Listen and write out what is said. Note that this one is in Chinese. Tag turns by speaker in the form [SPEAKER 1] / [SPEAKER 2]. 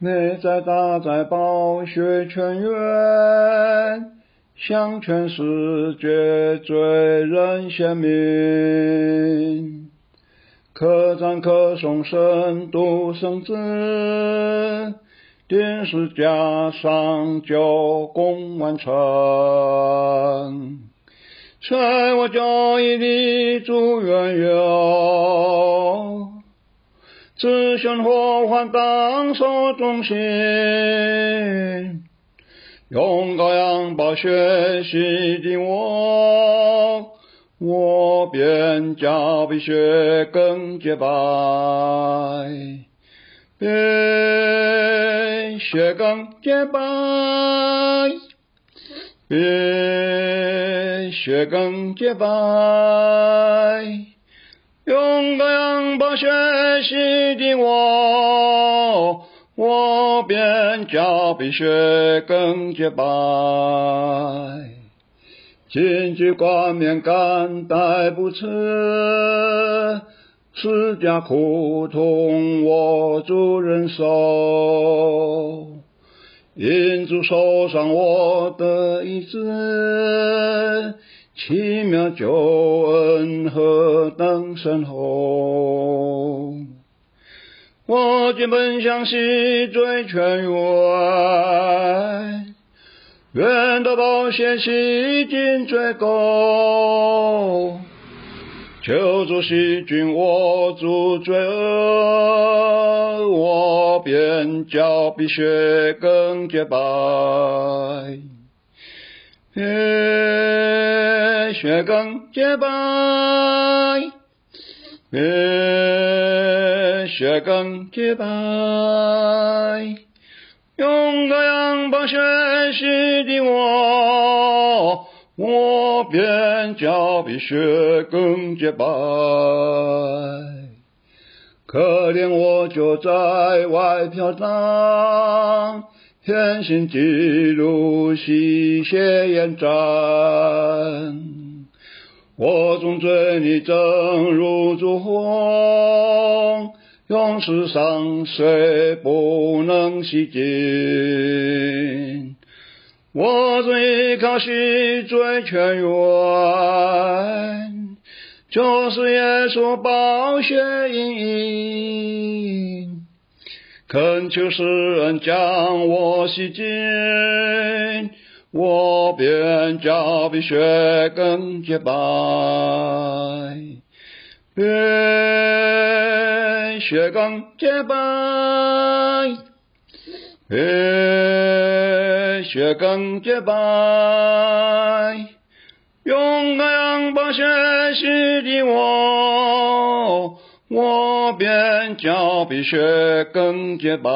[SPEAKER 1] 内在大在宝血泉源，向全世界罪人显明，可赞可颂深度圣旨，钉十架上救功完成，随我教义的主缘由。自寻祸患当受重刑，用羔羊宝血洗净我，我便叫比雪更洁白，比雪更洁白，比雪更洁白。用羔羊宝血洗净我，我便叫比雪更洁白。荆棘冠冕肝带不迟，十架苦痛我主忍受，因主受伤我得医治。奇妙救恩何等深厚！我今本相信罪泉源，愿得宝血洗净罪垢，求主洗净我诸罪恶，我便叫比雪更洁白。雪更洁白，比雪更洁白，用太阳把血洗的我，我便叫比雪更洁白。可怜我就在外飘荡。天心记录，洗血验证，我众罪孽正如烛红，永世上谁不能洗净？我尊依靠洗罪泉源，就是耶稣宝血因引。恳求世人将我洗净，我便叫比雪更洁白，比雪更洁白，比雪更洁白，用羔羊宝血洗净我。我便叫比雪更洁白。